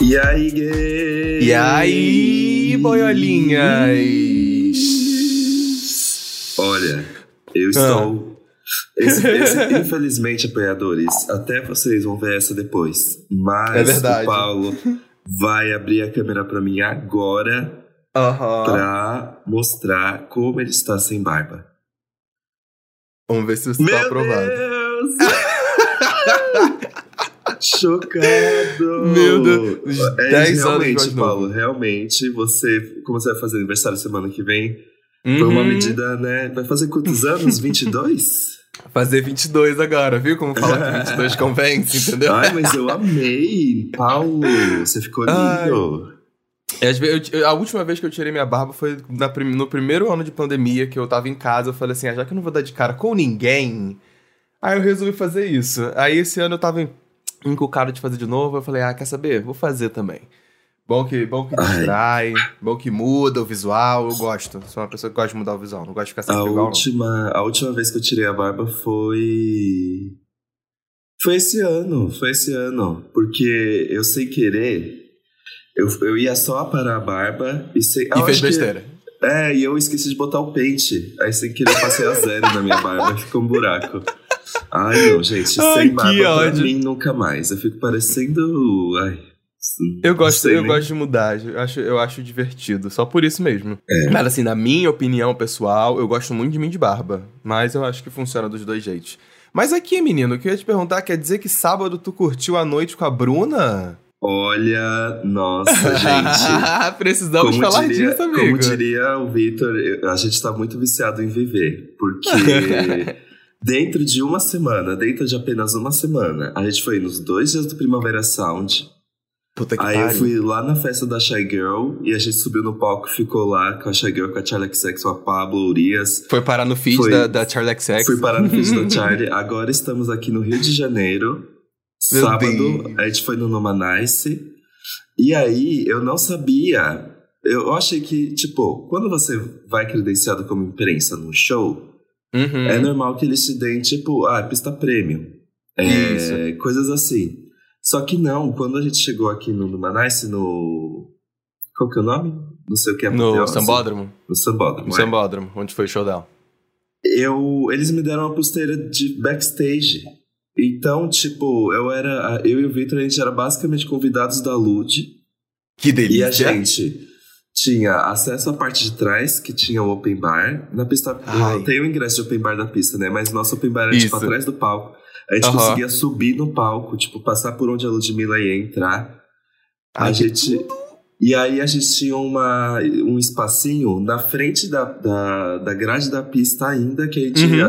E aí, gay? E aí, boiolinhas? Olha, eu Ah. estou. Esse, esse- infelizmente, apoiadores, até vocês vão ver essa depois. Mas É verdade. o Paulo vai abrir a câmera pra mim agora Aham. pra mostrar como ele está sem barba. Vamos ver se você tá aprovado. Deus! Chocado! Meu Deus, É, 10 anos realmente, mais novo. Paulo, realmente, você, como você vai fazer aniversário semana que vem, foi uma Uhum. medida, né? Vai fazer quantos anos? 22? Fazer 22 agora, viu? Como fala que 22 convence, entendeu? Ai, mas eu amei! Paulo, você ficou lindo! Vezes, eu- a última vez que eu tirei minha barba foi na no primeiro ano de pandemia, que eu tava em casa. Eu falei assim, ah, já que eu não vou dar de cara com ninguém, aí eu resolvi fazer isso. Aí esse ano eu tava en- encucado de fazer de novo. Eu falei, ah, quer saber? Vou fazer também. Bom que, bom que Ai. distrai, bom que muda o visual. Eu gosto. Sou uma pessoa que gosta de mudar o visual. Não gosto de ficar A sempre igual, não. última, a última vez que eu tirei a barba foi. Foi esse ano, foi esse ano. Porque eu sem querer, eu, eu ia só aparar a barba e sem. E fez acho que- besteira. É, e eu esqueci de botar o pente. Aí sem querer eu passei a zero na minha barba, ficou um buraco. Ai, não, gente, Ai, sem que barba pra ódio. mim nunca mais. Eu fico parecendo. Ai. Eu gosto, eu nem. gosto de mudar, eu acho, eu acho divertido, só por isso mesmo. É. Mas assim, na minha opinião pessoal, eu gosto muito de mim de barba, mas eu acho que funciona dos dois jeitos. Mas aqui, menino, eu queria te perguntar, quer dizer que sábado tu curtiu a noite com a Bruna? Olha, nossa, gente. Precisamos Como falar diria- disso, amigo. Como diria o Victor, a gente tá muito viciado em viver. Porque dentro de uma semana, dentro de apenas uma semana, a gente foi nos dois dias do Primavera Sound. Puta que Aí eu pariu. fui lá na festa da Shy Girl e a gente subiu no palco, ficou lá com a Shy Girl, com a Charlie XX, com a Pablo Urias. Foi parar no feed Foi- da, da Charlie XX. Fui parar no vídeo da Charlie. Agora estamos aqui no Rio de Janeiro. Meu Sábado, Deus. a gente foi no Nomanice. E aí, eu não sabia. Eu eu achei que, tipo, quando você vai credenciado como imprensa num show, Uhum. é normal que eles te deem, tipo, ah, pista premium. É, coisas assim. Só que não, quando a gente chegou aqui no Nomanice, no. Qual que é o nome? Não sei o que é No. Sambódromo. No Sambódromo. No é. Sambódromo, onde foi o show dela. eu eles me deram uma pulseira de backstage. Então, tipo, eu era. Eu e o Victor, a gente era basicamente convidados da Lud. Que delícia. E a gente tinha acesso à parte de trás, que tinha o open bar. Na pista. Ai. Tem o ingresso de open bar da pista, né? Mas nosso open bar era tipo Isso. atrás do palco. A gente Aham. conseguia subir no palco, tipo, passar por onde a Ludmilla ia entrar. A Ai, que gente. E aí a gente tinha uma, um espacinho na frente da, da, da grade da pista ainda, que a gente Uhum. ia-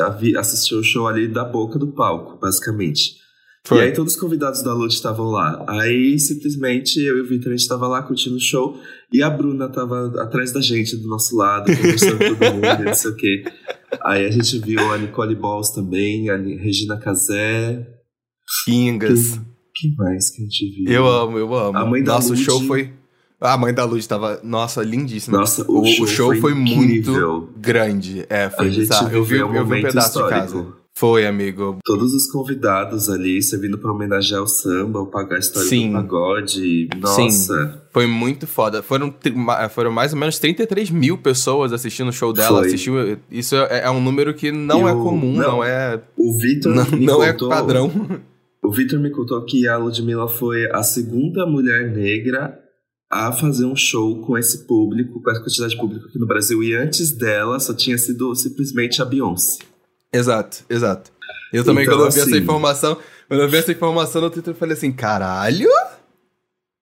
a- o show ali da boca do palco, basicamente. Foi. E aí todos os convidados da Lute estavam lá. Aí simplesmente eu e o Victor a gente tava lá curtindo o show e a Bruna tava atrás da gente, do nosso lado, conversando com todo mundo, não sei o quê. Aí a gente viu a Nicole Balls também, a Regina Casé. Kingas. Quem mais que a gente viu? Eu amo, eu amo. A mãe da Nossa, Lud. o show foi. A mãe da Lud tava. Nossa, lindíssima. Nossa, o, o, show, show foi, incrível. muito grande. É, foi A gente bizarro. Eu vi, viveu eu um vi um pedaço de histórico. casa. Foi, amigo. Todos os convidados ali servindo pra homenagear o samba, o pagar a história Sim. do pagode. Nossa. Foi muito foda. Foram, foram mais ou menos 33 mil pessoas assistindo o show dela. Foi. Assistiu, isso é, é um número que não é comum, não, não. é. O Vitor Não, não é padrão. O Vitor me contou que a Ludmilla foi a segunda mulher negra a fazer um show com esse público, com essa quantidade de público aqui no Brasil. E antes dela só tinha sido simplesmente a Beyoncé. Exato, exato. Eu também, Então, quando eu vi assim- essa informação, quando eu vi essa informação no Twitter, eu falei assim: caralho!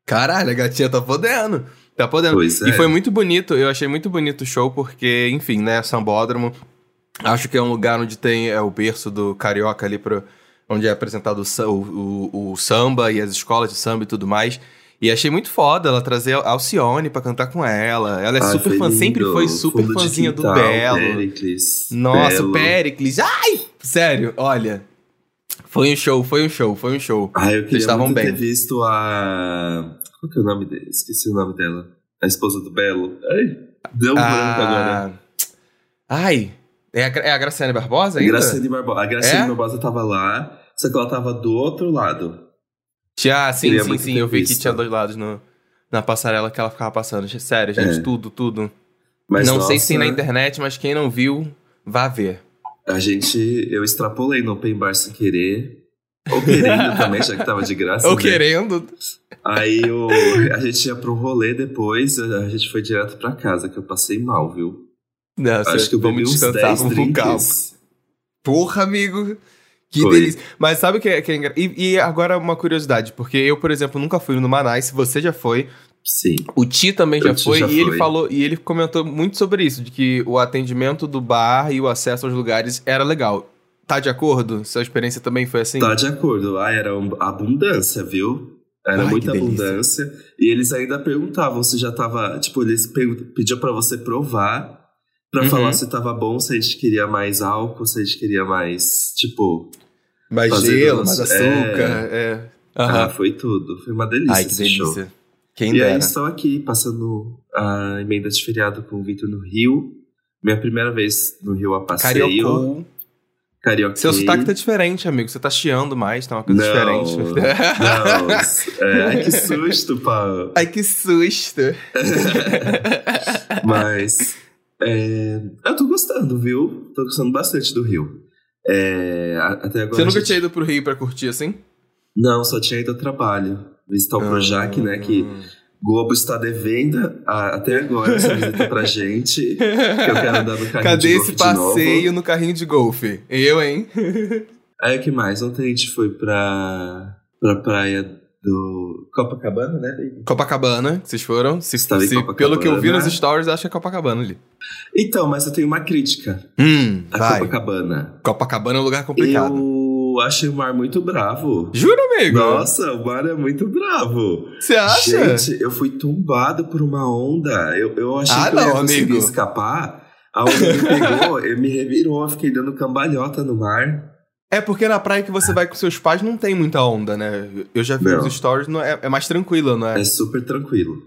Caralho, a gatinha tá podendo. Tá podendo. Pois é. E foi muito bonito, eu achei muito bonito o show, porque, enfim, né, Sambódromo. Acho que é um lugar onde tem é, o berço do carioca ali, pro, onde é apresentado o, o- o samba e as escolas de samba e tudo mais. E achei muito foda ela trazer a Alcione pra cantar com ela. Ela é Ai, super fã, sempre lindo. foi super Fundo fãzinha do quintal, Belo. Pericles, Nossa, Belo. o Pericles. Ai! Sério, olha. Foi um show, foi um show, foi um show. Ah, eu queria estavam muito bem. ter visto a... Qual que é o nome dele? Esqueci o nome dela. A esposa do Belo. Ai, deu um branco agora. Ah, Ai, é a, é a Graciane Barbosa ainda? Graciane Barbosa. A Graciane É? Barbosa tava lá, só que ela tava do outro lado. Tinha, ah, sim, Queria sim, sim. Eu vi que visto. tinha dois lados no, na passarela que ela ficava passando. Sério, gente, É. tudo, tudo. Mas, não sei se tem na nossa, internet, mas quem não viu, vá ver. A gente, eu extrapolei no Open Bar sem querer. Ou querendo também, já que tava de graça. Ou né? querendo. Aí o, a gente ia um rolê depois, a gente foi direto pra casa, que eu passei mal, viu? Não, Acho que eu bebi uns descansar, 10 vamos com calma. drinks. Porra, amigo. Que Foi. delícia. Mas sabe o que é, que é engra... e, e agora uma curiosidade, porque eu, por exemplo, nunca fui no Manais, você já foi, Sim. o Ti também já Ti foi, já e ele foi. falou, e ele comentou muito sobre isso, de que o atendimento do bar e o acesso aos lugares era legal. Tá de acordo? Sua experiência também foi assim? Tá de acordo. Lá era um- abundância, viu? Era Ai, muita abundância. E eles ainda perguntavam se já tava. Tipo, eles pediam pra você provar. Pra Uhum. falar se tava bom, se a gente queria mais álcool, se a gente queria mais. Tipo. Mais fazer gelo, mais açúcar, é. Aham. Ah, foi tudo. Foi uma delícia Ai, que esse show. delícia. Quem E aí dera. estou aqui, passando a emenda de feriado com o Vitor no Rio. Minha primeira vez no Rio a passeio. Cariocou. Carioca. Seu sotaque tá diferente, amigo. Você tá chiando mais, tá uma coisa Não, diferente. Não, é, ai, que susto, Paulo. Ai, que susto. Mas é, eu tô gostando, viu? Tô gostando bastante do Rio. É, até agora. Você nunca gente- tinha ido pro Rio pra curtir assim? Não, só tinha ido ao trabalho. Visitar o Projac, né? Que. Globo está devendo a- até agora essa visita pra gente. Que eu quero andar no carrinho Cadê de esse golfe de novo. passeio no carrinho de golfe? Eu, hein? Aí o que mais? Ontem a gente foi pra, pra praia do Copacabana, né, baby? Copacabana, vocês foram. Se, se- pelo que eu vi nos stories, acho que é Copacabana ali. Então, mas eu tenho uma crítica Hum, a vai. Copacabana. Copacabana é um lugar complicado. Eu achei o mar muito bravo. Jura, amigo? Nossa, o mar é muito bravo. Você acha? Gente, eu fui tombado por uma onda. Eu, eu achei Ah, que eu ia não, amigo. escapar. A onda me pegou, ele me revirou, eu fiquei dando cambalhota no mar. É porque na praia que você vai com seus pais não tem muita onda, né? Eu já vi Não. os stories, não é, é mais tranquilo, não é? É super tranquilo.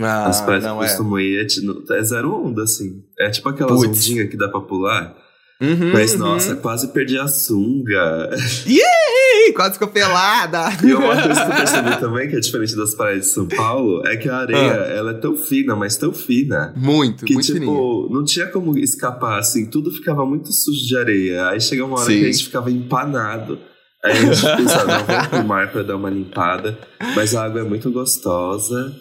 Ah, As praias não que eu é. ir é, é zero onda, assim. É tipo aquelas Puts. ondinhas que dá pra pular. Uhum, Mas, uhum. nossa, quase perdi a sunga. Ih, quase ficou pelada. E uma coisa que eu percebi também, que é diferente das praias de São Paulo, é que a areia, ela é tão fina, mas tão fina. Muito, Que, muito tipo, fininho. não tinha como escapar, assim, tudo ficava muito sujo de areia. Aí chega uma hora Sim. que a gente ficava empanado. Aí a gente pensava, não, vamos pro mar pra dar uma limpada. Mas a água é muito gostosa.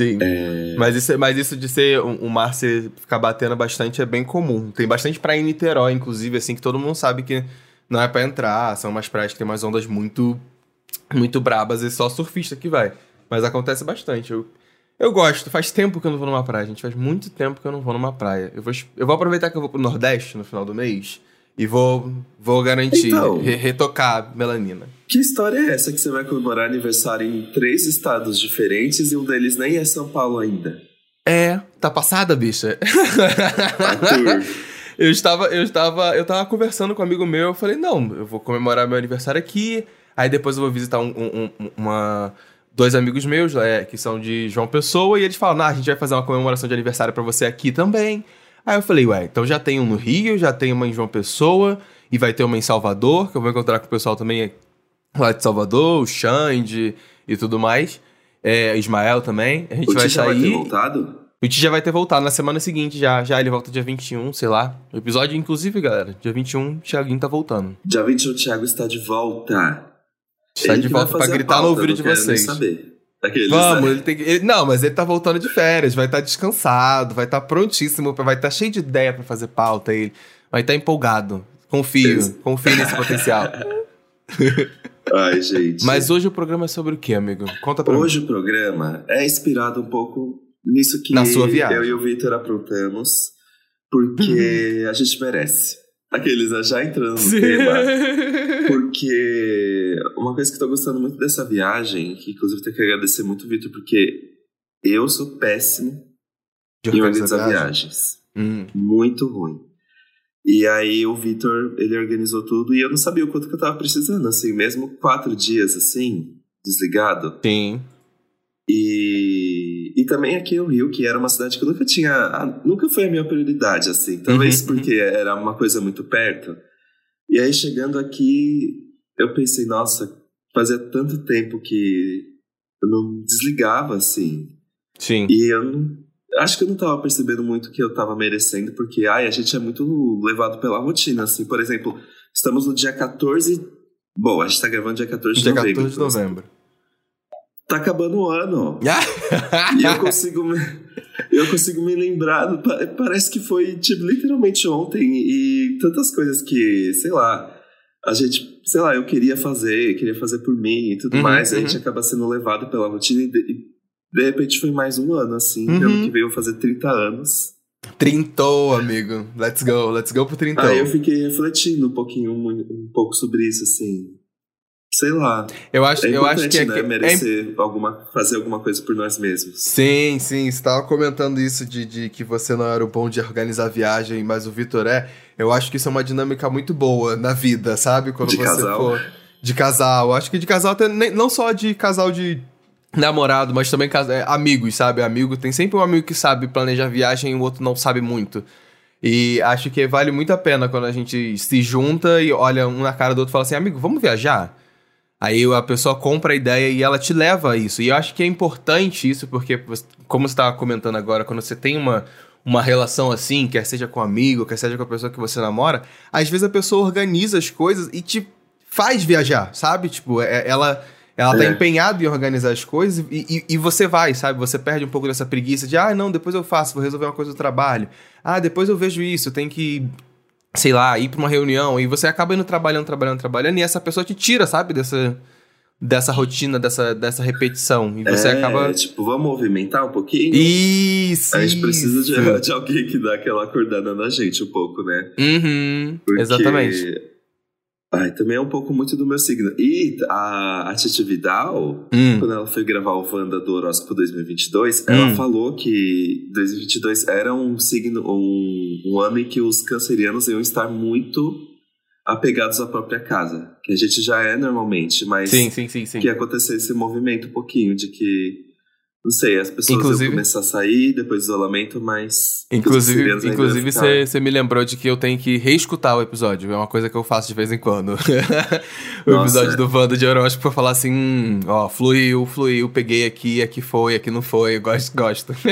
Sim. É, Mas, isso, mas isso de ser um, um mar se ficar batendo bastante é bem comum. Tem bastante praia em Niterói, inclusive, assim, que todo mundo sabe que não é pra entrar. São umas praias que tem umas ondas muito, muito brabas e só surfista que vai. Mas acontece bastante. Eu, eu gosto. Faz tempo que eu não vou numa praia, gente. Faz muito tempo que eu não vou numa praia. Eu vou, eu vou aproveitar que eu vou pro Nordeste no final do mês e vou, vou garantir, Então. re- retocar a melanina. Que história é essa que você vai comemorar aniversário em três estados diferentes e um deles nem é São Paulo ainda? É, tá passada, bicha. Eu estava, eu estava, eu estava conversando com um amigo meu, eu falei, não, eu vou comemorar meu aniversário aqui, aí depois eu vou visitar um, um- um- uma, dois amigos meus, é, que são de João Pessoa, e eles falam, ah, a gente vai fazer uma comemoração de aniversário pra você aqui também. Aí eu falei, ué, então já tem um no Rio, já tem uma em João Pessoa, e vai ter uma em Salvador, que eu vou encontrar com o pessoal também lá de Salvador, o Xande e tudo mais. É, Ismael também. A gente O vai já vai ter sair. voltado? O Ti já vai ter voltado na semana seguinte, já. Já ele volta dia 21, sei lá. O episódio, inclusive, galera, dia 21, o Thiaguinho tá voltando. Dia 21, o Thiago está de volta. Está Ele de volta pra gritar no pauta, ouvido não de vocês. saber. Aqueles, Vamos, né? ele tem que. ele- não, mas ele tá voltando de férias, vai estar descansado, vai estar prontíssimo, pra- vai estar cheio de ideia pra fazer pauta. Ele vai estar empolgado. Confio, Isso. confio nesse potencial. Ai, gente. Mas hoje o programa é sobre o que, amigo? Conta pra Hoje o programa é inspirado um pouco nisso que Na sua viagem. eu e o Victor aprontamos, porque a gente merece. Aqueles né, já entrando no tema. Porque uma coisa que eu tô gostando muito dessa viagem, que inclusive tenho que agradecer muito o Victor, porque eu sou péssimo De em organizar viagens. Hum. Muito ruim. E aí o Victor, ele organizou tudo e eu não sabia o quanto que eu tava precisando, assim, mesmo quatro dias assim, desligado. Sim. E, e também aqui no Rio, que era uma cidade que nunca tinha. Nunca foi a minha prioridade, assim. Talvez Uhum, porque era uma coisa muito perto. E aí chegando aqui, eu pensei, nossa, fazia tanto tempo que eu não desligava, assim. Sim. E eu não, acho que eu não tava percebendo muito que eu tava merecendo, porque, ai, a gente é muito levado pela rotina, assim. Por exemplo, estamos no dia 14... Bom, a gente tá gravando dia 14 de Dia novembro. 14 de então, novembro. Tá acabando o ano. E eu consigo me, eu consigo me lembrar, pa- parece que foi tipo, literalmente ontem e tantas coisas que, sei lá, a gente, sei lá, eu queria fazer, queria fazer por mim e tudo Uhum, mais, e a uhum. gente acaba sendo levado pela rotina e de, de repente foi mais um ano, assim, Uhum. ano que veio fazer 30 anos. Trintou, amigo. Let's go, let's go pro trintão. Aí eu fiquei refletindo um pouquinho, um, um pouco sobre isso, assim. Sei lá. Eu acho, É eu acho que é, né, que- é merecer alguma, fazer alguma coisa por nós mesmos. Sim, sim, você tava comentando isso de, de que você não era o bom de organizar viagem, mas o Vitor é. Eu acho que isso é uma dinâmica muito boa na vida, sabe? Quando De você casal? for. De casal. Acho que de casal, até, nem- não só de casal de namorado, mas também casa- é, amigos, sabe? Amigo, tem sempre um amigo que sabe planejar viagem e o outro não sabe muito. E acho que vale muito a pena quando a gente se junta e olha um na cara do outro e fala assim, amigo, vamos viajar? Aí a pessoa compra a ideia e ela te leva a isso. E eu acho que é importante isso, porque, como você estava comentando agora, quando você tem uma, uma relação assim, quer seja com um amigo, quer seja com a pessoa que você namora, às vezes a pessoa organiza as coisas e te faz viajar, sabe? Tipo, é- ela, ela tá É. empenhada em organizar as coisas e, e, e você vai, sabe? Você perde um pouco dessa preguiça de, ah, não, depois eu faço, vou resolver uma coisa do trabalho. Ah, depois eu vejo isso, tenho que sei lá, ir pra uma reunião e você acaba indo trabalhando, trabalhando, trabalhando e essa pessoa te tira, sabe, dessa, dessa rotina, dessa, dessa repetição. E você é, acaba. tipo, vamos movimentar um pouquinho? Isso! A gente precisa de, de alguém que dá aquela acordada na gente um pouco, né? Uhum, Porque- exatamente. Ai, também é um pouco muito do meu signo. E a, a Titi Vidal, Hum, quando ela foi gravar o Wanda do Horóscopo 2022, Hum. ela falou que 2022 era um signo, um, um ano em que os cancerianos iam estar muito apegados à própria casa. Que a gente já é normalmente, mas sim, sim, sim, sim. que ia acontecer esse movimento um pouquinho de que, não sei, as pessoas Inclusive- iam começar a sair depois do isolamento, mas... Inclusive, inclusive você me lembrou de que eu tenho que reescutar o episódio. É uma coisa que eu faço de vez em quando. o Nossa. episódio do Wanda de Horóscopo pra falar assim: hum, ó, fluiu, fluiu, peguei aqui, aqui foi, aqui não foi, gosto, gosto.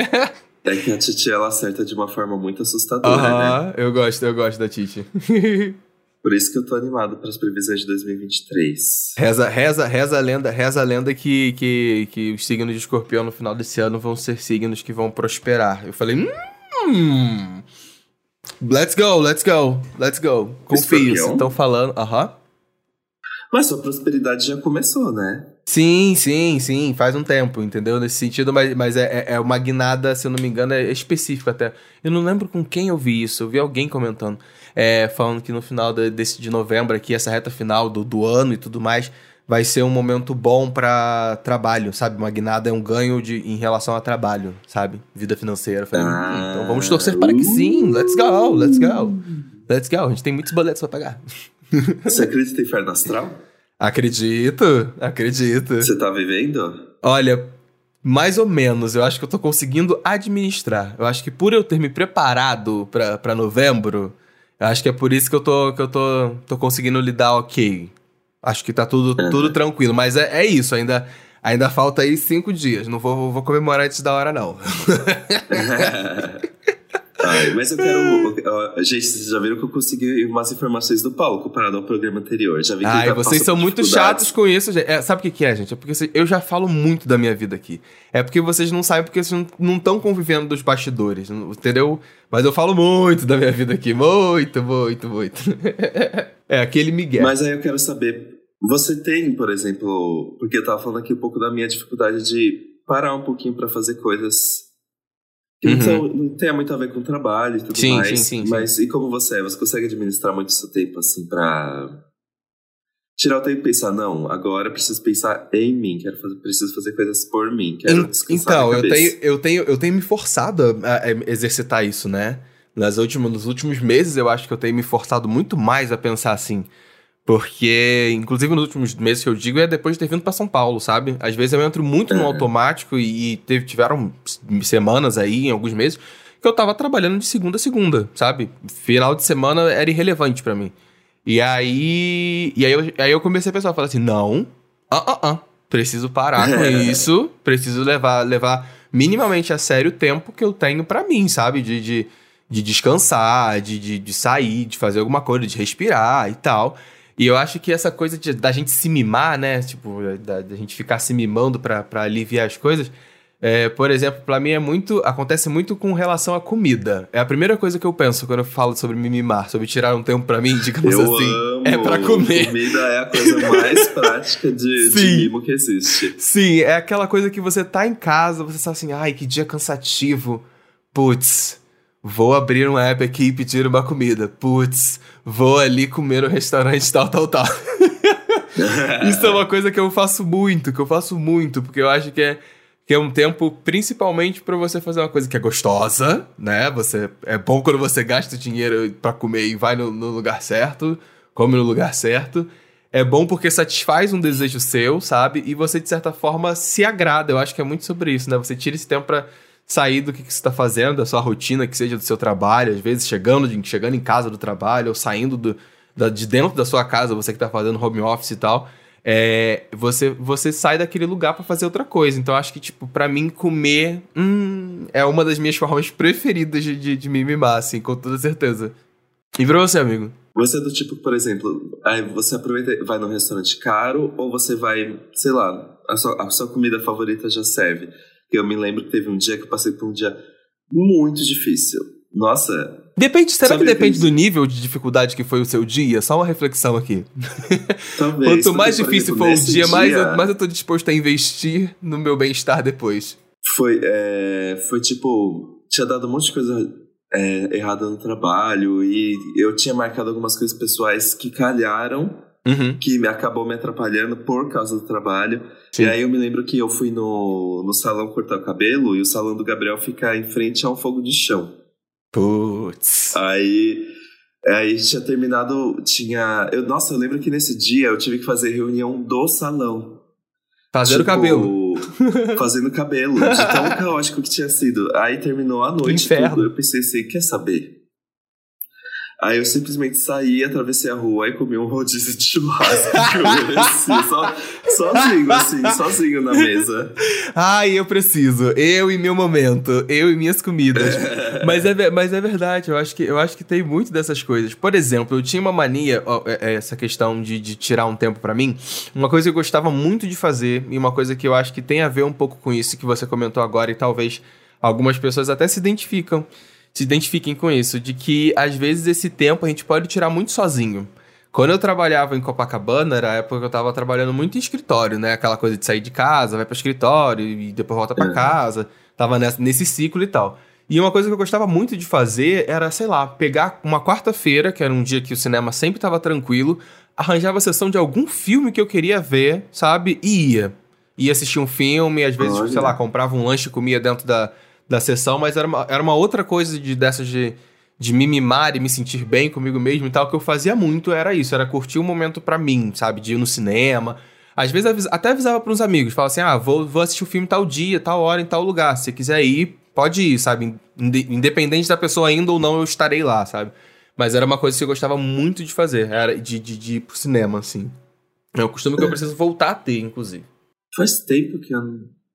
É que a Titi, ela acerta de uma forma muito assustadora, né? Aham, eu gosto, eu gosto da Titi. Por isso que eu tô animado para as previsões de 2023. Reza, reza, reza a lenda, reza a lenda que, que, que os signos de escorpião no final desse ano vão ser signos que vão prosperar. Eu falei, hum. Let's go, let's go, let's go. Confio, estão falando. Aham. Mas sua prosperidade já começou, né? Sim, sim, sim, faz um tempo, entendeu? Nesse sentido, mas, mas é, é- é uma guinada, se eu não me engano, é específico até. Eu não lembro com quem eu vi isso, eu vi alguém comentando, é, falando que no final de, desse, de novembro aqui, essa reta final do, do ano e tudo mais, vai ser um momento bom pra trabalho, sabe? Uma guinada é um ganho de, em relação a trabalho, sabe? Vida financeira. Hum, Ah, então vamos torcer para que sim, let's go, let's go. Let's go, a gente tem muitos boletos pra pagar. Você acredita em inferno astral? Acredito, acredito. Você tá vivendo? Olha, mais ou menos. Eu acho que eu tô conseguindo administrar. Eu acho que por eu ter me preparado pra, pra novembro, acho que é por isso que eu tô, que eu tô, tô conseguindo lidar ok. Acho que tá tudo, tudo tranquilo. Mas é, é isso, ainda, ainda falta aí cinco dias. Não vou, vou comemorar antes da hora, não. Ai, mas eu quero. ó, Gente, vocês já viram que eu consegui umas informações do Paulo comparado ao programa anterior. Já vi que Ai, tá vocês são muito chatos com isso. gente. É, sabe o que, que é, gente? É porque eu já falo muito da minha vida aqui. É porque vocês não sabem, porque vocês não estão convivendo dos bastidores, entendeu? Mas eu falo muito da minha vida aqui. Muito, muito, muito. é, aquele Miguel. Mas aí eu quero saber. Você tem, por exemplo. Porque eu tava falando aqui um pouco da minha dificuldade de parar um pouquinho pra fazer coisas. Que não, Uhum. são- não tem muito a ver com trabalho e tudo Sim, mais. sim, sim, sim. Mas e como você é? Você consegue administrar muito o seu tempo assim pra. Tirar o tempo e pensar, não, agora eu preciso pensar em mim, quero fazer, preciso fazer coisas por mim, quero descansar Então, eu tenho, eu, tenho, eu tenho me forçado a, a exercitar isso, né? Nas últimas, nos últimos meses, eu acho que eu tenho me forçado muito mais a pensar assim. Porque, inclusive, nos últimos meses que eu digo é depois de ter vindo pra São Paulo, sabe? Às vezes eu entro muito no É. automático e, e teve, tiveram semanas aí, em alguns meses, que eu tava trabalhando de segunda a segunda, sabe? Final de semana era irrelevante pra mim. E aí. E aí eu, aí eu comecei a pensar, falei assim, não, ah, ah, ah, preciso parar com isso, preciso levar, levar minimamente a sério o tempo que eu tenho para mim, sabe? De, de, de descansar, de, de, de, sair, de fazer alguma coisa, de respirar e tal. E eu acho que essa coisa de, da gente se mimar, né? Tipo, da, da gente ficar se mimando para aliviar as coisas é, por exemplo, para mim é muito. Acontece muito com relação à comida. É a primeira coisa que eu penso quando eu falo sobre me mimar, sobre tirar um tempo para mim, digamos eu assim. Amo. É para comer. Comida é a coisa mais prática de, de, mimo que existe. Sim, é aquela coisa que você tá em casa, você tá assim, ai, que dia cansativo. Putz, vou abrir um app aqui e pedir uma comida. Putz, vou ali comer no restaurante tal, tal, tal. Isso é uma coisa que eu faço muito, que eu faço muito, porque eu acho que é que é um tempo principalmente para você fazer uma coisa que é gostosa, né? Você é bom quando você gasta dinheiro para comer e vai no, no, lugar certo, come no lugar certo. É bom porque satisfaz um desejo seu, sabe? E você de certa forma se agrada. Eu acho que é muito sobre isso, né? Você tira esse tempo para sair do que, que você está fazendo, da sua rotina, que seja do seu trabalho, às vezes chegando, chegando em casa do trabalho ou saindo do, da, de dentro da sua casa, você que está fazendo home office e tal é, você, você sai daquele lugar para fazer outra coisa. Então acho que, tipo, para mim, comer hum, é uma das minhas formas preferidas de, de, de me mimar, assim, com toda certeza. E pra você, amigo? Você é do tipo, por exemplo, você aproveita vai num restaurante caro ou você vai, sei lá, a sua, a sua comida favorita já serve. Eu me lembro que teve um dia que eu passei por um dia muito difícil. Nossa. Depende, será que depende do nível de dificuldade que foi o seu dia? Só uma reflexão aqui. Talvez. Quanto mais difícil for o dia, dia, mais, eu, mais eu tô disposto a investir no meu bem-estar depois. Foi, é, foi tipo, tinha dado um monte de coisa é, errada no trabalho e eu tinha marcado algumas coisas pessoais que calharam, uhum. que me acabou me atrapalhando por causa do trabalho. Sim. E aí eu me lembro que eu fui no, no salão cortar o cabelo e o salão do Gabriel fica em frente a um fogo de chão. Putz. Aí, aí tinha terminado, tinha... Eu, nossa, eu lembro que nesse dia eu tive que fazer reunião do salão. Fazendo tipo, cabelo. Fazendo cabelo, de tão caótico que tinha sido. Aí terminou a noite, Inferno. Tudo, eu pensei assim, quer saber? Aí eu simplesmente saí, atravessei a rua e comi um rodízio de churrasco. assim, so, sozinho, assim, sozinho na mesa. Ai, eu preciso. Eu e meu momento. Eu e minhas comidas. mas, é, mas é verdade, eu acho, que, eu acho que tem muito dessas coisas. Por exemplo, eu tinha uma mania, ó, é, é, essa questão de, de tirar um tempo para mim. Uma coisa que eu gostava muito de fazer, e uma coisa que eu acho que tem a ver um pouco com isso que você comentou agora, e talvez algumas pessoas até se identificam se identifiquem com isso, de que às vezes esse tempo a gente pode tirar muito sozinho. Quando eu trabalhava em Copacabana, era a época que eu tava trabalhando muito em escritório, né? Aquela coisa de sair de casa, vai para escritório e depois volta para casa. Tava nessa, nesse ciclo e tal. E uma coisa que eu gostava muito de fazer era, sei lá, pegar uma quarta-feira, que era um dia que o cinema sempre estava tranquilo, arranjava a sessão de algum filme que eu queria ver, sabe? E ia. Ia assistir um filme, às vezes, sei lá, comprava um lanche e comia dentro da, da sessão, mas era uma, era uma outra coisa de, dessas de, de me mimar e me sentir bem comigo mesmo e tal, que eu fazia muito era isso, era curtir um momento para mim, sabe? De ir no cinema. Às vezes avis, até avisava para uns amigos, falava assim: ah, vou, vou assistir o filme tal dia, tal hora, em tal lugar. Se quiser ir, pode ir, sabe? Independente da pessoa indo ou não, eu estarei lá, sabe? Mas era uma coisa que eu gostava muito de fazer, era de, de, de ir pro cinema, assim. É um costume que eu preciso voltar a ter, inclusive. Faz tempo que eu,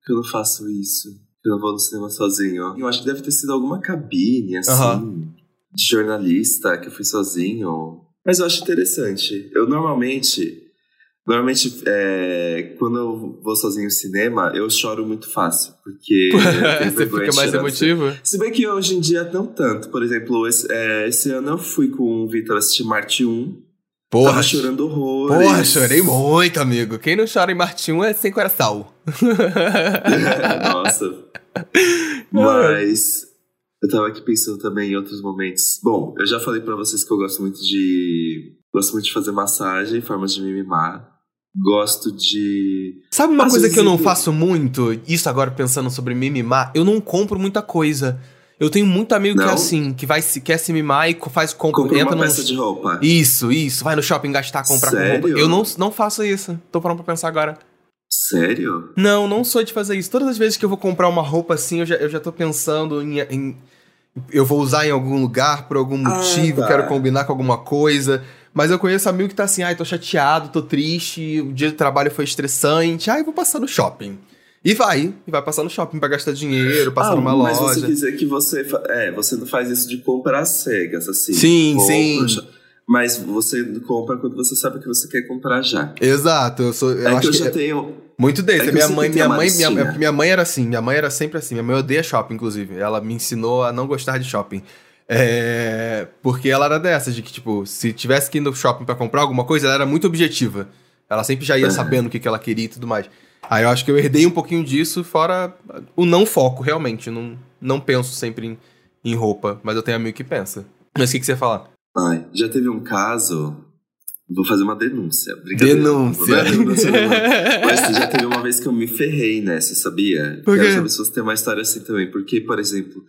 que eu não faço isso eu não vou no cinema sozinho. Eu acho que deve ter sido alguma cabine, assim, uhum. de jornalista, que eu fui sozinho. Mas eu acho interessante. Eu normalmente. Normalmente, é, quando eu vou sozinho no cinema, eu choro muito fácil, porque... Você fica mais emotivo? Se bem que hoje em dia não tanto. Por exemplo, esse, é, esse ano eu fui com o Vitor assistir Marte 1, Porra, Tava chorando horror. Porra, chorei muito, amigo. Quem não chora em Marte 1 é sem coração. Nossa. Mas eu tava aqui pensando também em outros momentos. Bom, eu já falei para vocês que eu gosto muito de. Gosto muito de fazer massagem, formas de me mimar. Gosto de. Sabe uma Às coisa que eu não faço muito? Isso agora pensando sobre me mimar? Eu não compro muita coisa. Eu tenho muito amigo não? que é assim, que vai se, quer se mimar e faz compra. Compra entra uma peça de roupa. Isso, isso. Vai no shopping gastar, comprar Sério? roupa. Eu não, não faço isso. Tô pronto pra pensar agora. Sério? Não, não sou de fazer isso. Todas as vezes que eu vou comprar uma roupa assim, eu já, eu já tô pensando em, em Eu vou usar em algum lugar por algum ah, motivo, ah, tá. quero combinar com alguma coisa. Mas eu conheço amigo que tá assim, ai, tô chateado, tô triste, o dia de trabalho foi estressante, ai, vou passar no shopping. E vai, e vai passar no shopping pra gastar dinheiro, passar Ah, numa mas loja. você quer dizer que você, é, você não faz isso de comprar cegas, assim. Sim, sim. Mas você compra quando você sabe que você quer comprar já. Exato, eu sou. Eu é que eu que já é tenho. Muito desse. é minha mãe, minha mãe, minha, minha mãe era assim, minha mãe era sempre assim. Minha mãe odeia shopping, inclusive. Ela me ensinou a não gostar de shopping. É, porque ela era dessas, de que, tipo, se tivesse que ir no shopping pra comprar alguma coisa, ela era muito objetiva. Ela sempre já ia Aham. sabendo o que, que ela queria e tudo mais. Aí eu acho que eu herdei um pouquinho disso, fora o não foco, realmente. Eu Não, não penso sempre em, em roupa, mas eu tenho amigo que pensa. Mas o que, que você ia falar? Ai, já teve um caso. Vou fazer uma denúncia. Denúncia. Denúncia. Mas já teve uma vez que eu me ferrei nessa, sabia? Por quê? Quero saber se uma história assim também. Porque, por exemplo,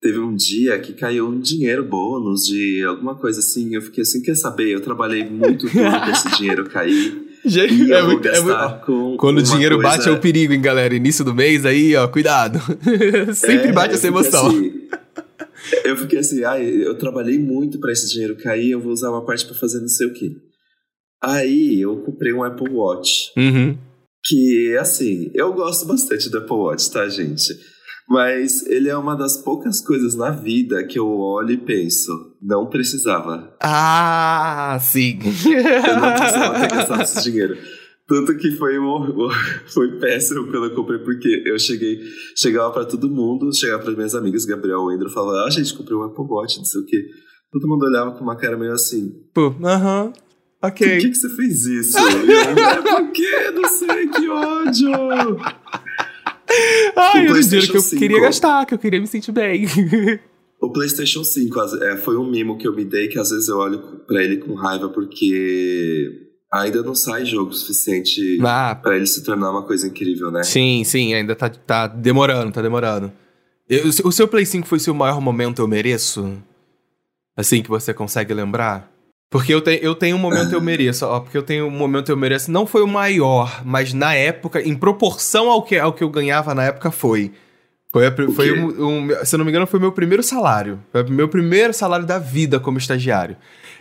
teve um dia que caiu um dinheiro bônus de alguma coisa assim. Eu fiquei assim, quer saber? Eu trabalhei muito duro pra esse dinheiro cair. Gente, é muito- é muito- Quando o dinheiro coisa- bate é o perigo, hein, galera? Início do mês aí, ó, cuidado. Sempre É, bate essa emoção. assim- eu fiquei assim, ai, eu trabalhei muito pra esse dinheiro cair, eu vou usar uma parte pra fazer não sei o quê. Aí eu comprei um Apple Watch, Uhum. que assim, eu gosto bastante do Apple Watch, tá, gente? Mas ele é uma das poucas coisas na vida que eu olho e penso, não precisava. Ah, sim. Eu não precisava ter gastado esse dinheiro. Tanto que foi, um foi péssimo quando eu comprei, porque eu cheguei, chegava pra todo mundo, chegava para minhas amigas, Gabriel e Andrew, falava, ah, gente, comprei um Apple Watch, não sei o quê. Todo mundo olhava com uma cara meio assim, Pô, aham. por Ok. que, que você fez isso? Eu, "É, por quê? Não sei, que ódio! Ai, O era o dinheiro PlayStation que eu 5. queria gastar, que eu queria me sentir bem. O PlayStation 5 as- é, foi um mimo que eu me dei que às vezes eu olho pra ele com raiva porque ainda não sai jogo suficiente ah, pra ele se tornar uma coisa incrível, né? sim, sim, ainda tá, tá demorando, tá demorando. Eu- o seu- o seu Play 5 foi seu maior momento eu mereço? Assim, que você consegue lembrar? Porque eu, te, eu tenho um momento eu mereço, ó, porque eu tenho um momento eu mereço, não foi o maior, mas na época, em proporção ao que, ao que eu ganhava na época, foi. Foi, a foi um, um- se eu não me engano, foi meu primeiro salário. Foi o meu primeiro salário da vida como estagiário.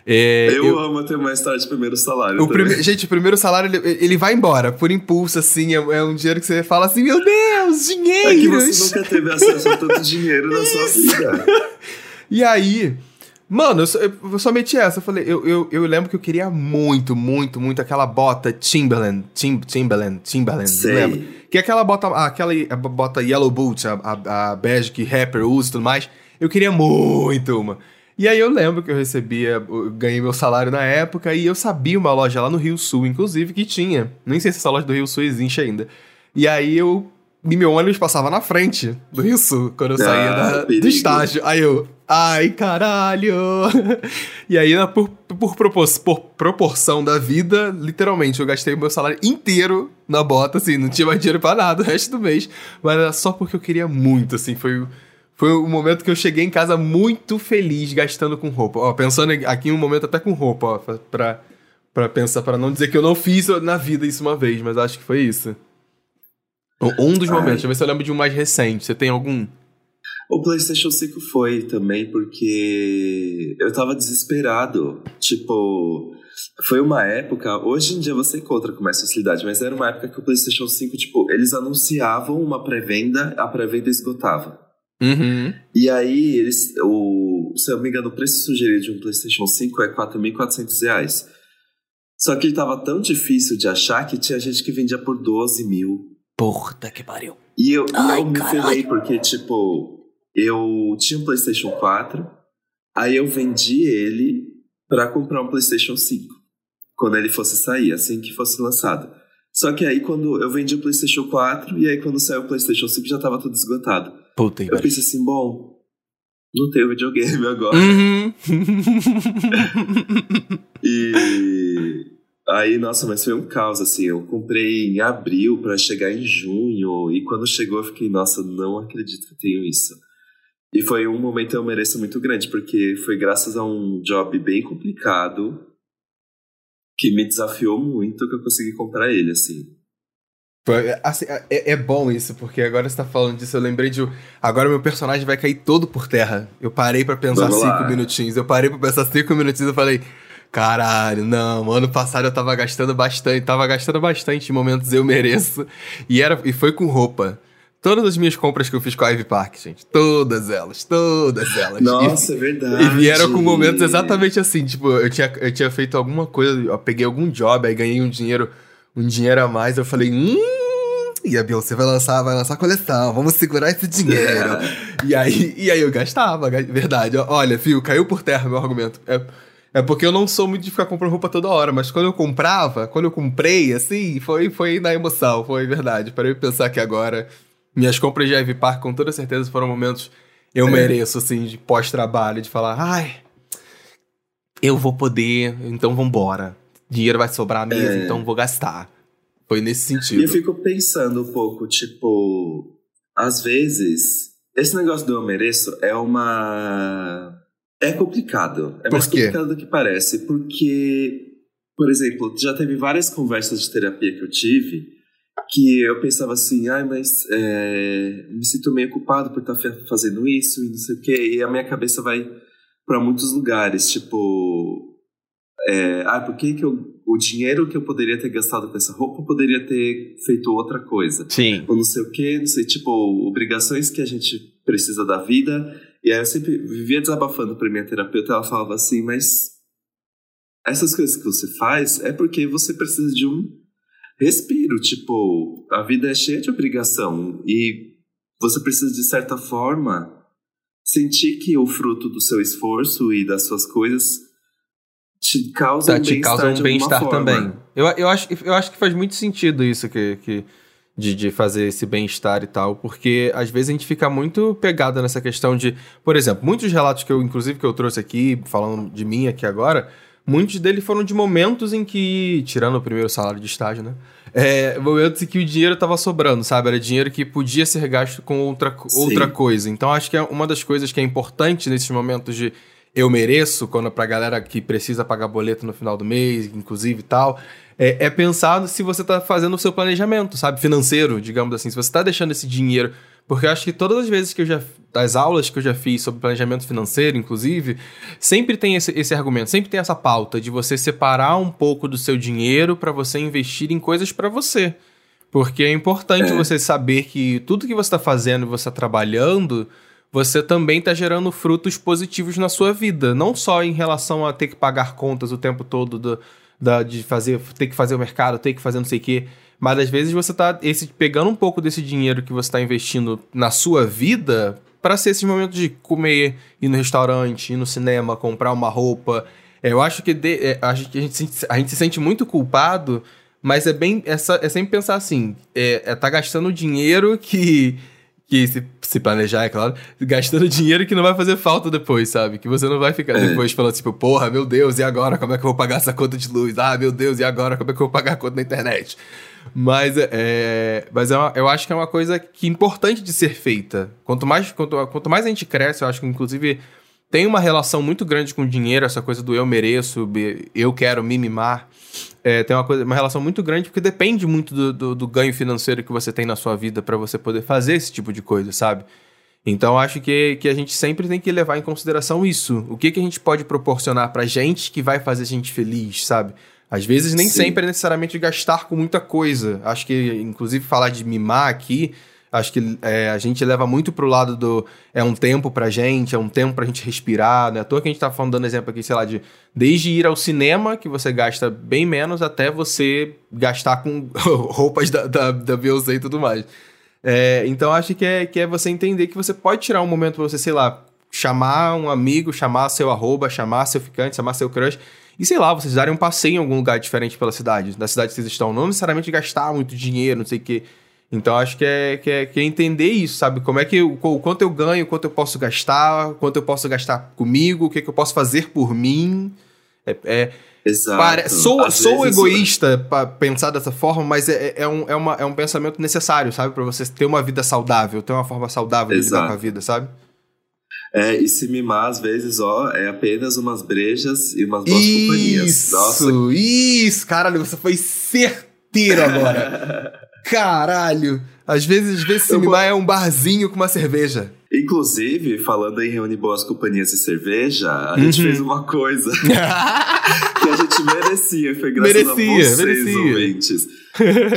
É, Eu, amo ter uma história de primeiro salário. o prime- Gente, o primeiro salário, ele, ele vai embora, por impulso, assim, é, é um dinheiro que você fala assim, meu Deus, É que você nunca teve acesso a tanto dinheiro na sua vida. E aí, mano, eu só, eu só meti essa. Eu falei, eu, eu, eu lembro que eu queria muito, muito, muito aquela bota Timberland. Tim, Timberland, Timberland, Sei. lembro. Que é aquela bota, aquela bota Yellow Boot, a, a, a bege que rapper usa e tudo mais. Eu queria muito uma. E aí eu lembro que eu recebia, eu ganhei meu salário na época e eu sabia uma loja lá no Rio Sul, inclusive, que tinha. Nem sei se essa loja do Rio Sul existe ainda. E aí eu. E meu ônibus passava na frente do Rio Sul, quando eu saía Ah, da- do estágio. Aí eu, ai caralho! e aí, por, por, propor- por proporção da vida, literalmente, eu gastei o meu salário inteiro na bota, assim, não tinha mais dinheiro pra nada o resto do mês. Mas era só porque eu queria muito, assim, foi. Foi o momento que eu cheguei em casa muito feliz gastando com roupa. Ó, pensando aqui em um momento até com roupa, ó, pra- pra, pra pensar, pra não dizer que eu não fiz na vida isso uma vez, mas acho que foi isso. Um dos Ai. momentos, deixa eu ver se eu lembro de um mais recente. Você tem algum? O PlayStation 5 foi também porque eu tava desesperado. Tipo, foi uma época. Hoje em dia você encontra com mais facilidade, mas era uma época que o PlayStation 5, tipo, eles anunciavam uma pré-venda, a pré-venda esgotava. Uhum. E aí, eles, o, se eu não me engano, o preço sugerido de um PlayStation 5 é 4.400 reais. Só que ele tava tão difícil de achar que tinha gente que vendia por 12 mil. Puta que pariu. E eu, Ai, eu me ferrei porque, tipo, eu tinha um PlayStation 4, aí eu vendi ele pra comprar um PlayStation 5. Quando ele fosse sair, assim que fosse lançado. Só que aí, quando eu vendi o PlayStation 4, e aí quando saiu o PlayStation 5 já tava tudo esgotado. Puta Eu pensei assim, bom, não tenho videogame agora. Uhum. E aí, nossa, mas foi um caos, assim. Eu comprei em abril pra chegar em junho, e quando chegou eu fiquei, nossa, não acredito que eu tenho isso. E foi um momento eu mereço muito grande, porque foi graças a um job bem complicado que me desafiou muito que eu consegui comprar ele, assim. Foi- assim, é, é bom isso, porque agora você tá falando disso, eu lembrei de. Agora meu personagem vai cair todo por terra. Eu parei pra pensar Vamos cinco lá. minutinhos. Eu parei pra pensar cinco minutinhos e falei. Caralho, não, ano passado eu tava gastando bastante, tava gastando bastante em momentos eu mereço. E, era, e foi com roupa. Todas as minhas compras que eu fiz com a Ivy Park, gente. Todas elas, todas elas. Nossa, e, é verdade. E vieram com momentos exatamente assim. Tipo, eu tinha, eu tinha feito alguma coisa, eu peguei algum job, aí ganhei um dinheiro, um dinheiro a mais. Eu falei, hum. E a Beyoncé vai lançar, vai lançar coleção, vamos segurar esse dinheiro. e, aí, e aí eu gastava, verdade. Olha, fio, caiu por terra meu argumento. É, é porque eu não sou muito de ficar comprando roupa toda hora, mas quando eu comprava, quando eu comprei, assim, foi, foi na emoção, foi verdade. Para eu pensar que agora minhas compras de Ivy Park com toda certeza foram momentos eu é. mereço, assim, de pós-trabalho, de falar, ai, eu vou poder, então vambora. Dinheiro vai sobrar mesmo, é. então vou gastar. Foi nesse sentido. E eu fico pensando um pouco, tipo, às vezes, esse negócio do eu mereço é uma é complicado. É mais complicado do que parece. Porque, por exemplo, já teve várias conversas de terapia que eu tive que eu pensava assim, ai, mas é, me sinto meio culpado por estar fazendo isso e não sei o quê. E a minha cabeça vai para muitos lugares, tipo, é, ah, por que, que eu, o dinheiro que eu poderia ter gastado com essa roupa eu poderia ter feito outra coisa? Sim. Ou não sei o quê, não sei, tipo, obrigações que a gente precisa da vida e aí eu sempre vivia desabafando para minha terapeuta, ela falava assim, mas essas coisas que você faz é porque você precisa de um respiro, tipo, a vida é cheia de obrigação e você precisa de certa forma sentir que o fruto do seu esforço e das suas coisas te causa tá, um bem-estar um bem também. Eu, eu, acho, eu acho que faz muito sentido isso que, que de, de fazer esse bem-estar e tal, porque às vezes a gente fica muito pegado nessa questão de, por exemplo, muitos relatos que eu, inclusive, que eu trouxe aqui, falando de mim aqui agora, muitos deles foram de momentos em que, tirando o primeiro salário de estágio, né? É, momentos em que o dinheiro estava sobrando, sabe? Era dinheiro que podia ser gasto com outra, outra coisa. Então acho que é uma das coisas que é importante nesses momentos de eu mereço, quando pra galera que precisa pagar boleto no final do mês, inclusive e tal, é, é pensar se você tá fazendo o seu planejamento, sabe? Financeiro, digamos assim. Se você tá deixando esse dinheiro. Porque eu acho que todas as vezes que eu já. Das aulas que eu já fiz sobre planejamento financeiro, inclusive, sempre tem esse, esse argumento, sempre tem essa pauta de você separar um pouco do seu dinheiro para você investir em coisas para você. Porque é importante é. você saber que tudo que você está fazendo e você está trabalhando você também está gerando frutos positivos na sua vida. Não só em relação a ter que pagar contas o tempo todo do, da, de fazer, ter que fazer o mercado, ter que fazer não sei o quê. Mas às vezes você está pegando um pouco desse dinheiro que você está investindo na sua vida para ser esses momentos de comer, ir no restaurante, ir no cinema, comprar uma roupa. É, eu acho que, de, é, a, gente, a, gente, a gente se sente muito culpado, mas é bem. É, é sempre pensar assim: é, é tá gastando dinheiro que que se, se, planejar, é claro, gastando dinheiro que não vai fazer falta depois, sabe? Que você não vai ficar é. depois falando, tipo, porra, meu Deus, e agora? Como é que eu vou pagar essa conta de luz? Ah, meu Deus, e agora? Como é que eu vou pagar a conta na internet? Mas, é, mas é uma, eu acho que é uma coisa que é importante de ser feita. Quanto mais, quanto, quanto mais a gente cresce, eu acho que, inclusive, tem uma relação muito grande com o dinheiro, essa coisa do eu mereço, eu quero me mimar é, tem uma, coisa, uma relação muito grande, porque depende muito do, do, do ganho financeiro que você tem na sua vida para você poder fazer esse tipo de coisa, sabe? Então acho que, que a gente sempre tem que levar em consideração isso. O que, que a gente pode proporcionar pra gente que vai fazer a gente feliz, sabe? Às vezes nem Sim. sempre é necessariamente gastar com muita coisa. Acho que, inclusive, falar de mimar aqui Acho que é, a gente leva muito pro lado do. É um tempo pra gente, é um tempo pra gente respirar, né? À toa que a gente tá falando, dando exemplo aqui, sei lá, de desde ir ao cinema, que você gasta bem menos, até você gastar com roupas da, da, da Beyoncé e tudo mais. É, então acho que é, que é você entender que você pode tirar um momento pra você, sei lá, chamar um amigo, chamar seu arroba, chamar seu ficante, chamar seu crush. E sei lá, vocês darem um passeio em algum lugar diferente pela cidade, da cidade que vocês estão. Não necessariamente gastar muito dinheiro, não sei o quê. Então acho que é, que é, que é entender isso, sabe? Como é que o, o quanto eu ganho, quanto eu posso gastar, quanto eu posso gastar comigo, o que, é que eu posso fazer por mim. É, é Exato. Pare... Sou, sou egoísta para pensar dessa forma, mas é, é, um, é, uma, é um pensamento necessário, sabe? Para você ter uma vida saudável, ter uma forma saudável Exato. de lidar com a vida, sabe? É, e se mimar, às vezes, ó, é apenas umas brejas e umas boas isso, companhias. Nossa. Isso, caralho, você foi certeiro agora. Caralho! Às vezes, às vezes cinema é um barzinho com uma cerveja. Inclusive, falando em reunir boas companhias e cerveja, a uhum. gente fez uma coisa. que a gente merecia, foi graças Merecia, a vocês, merecia. ouvintes.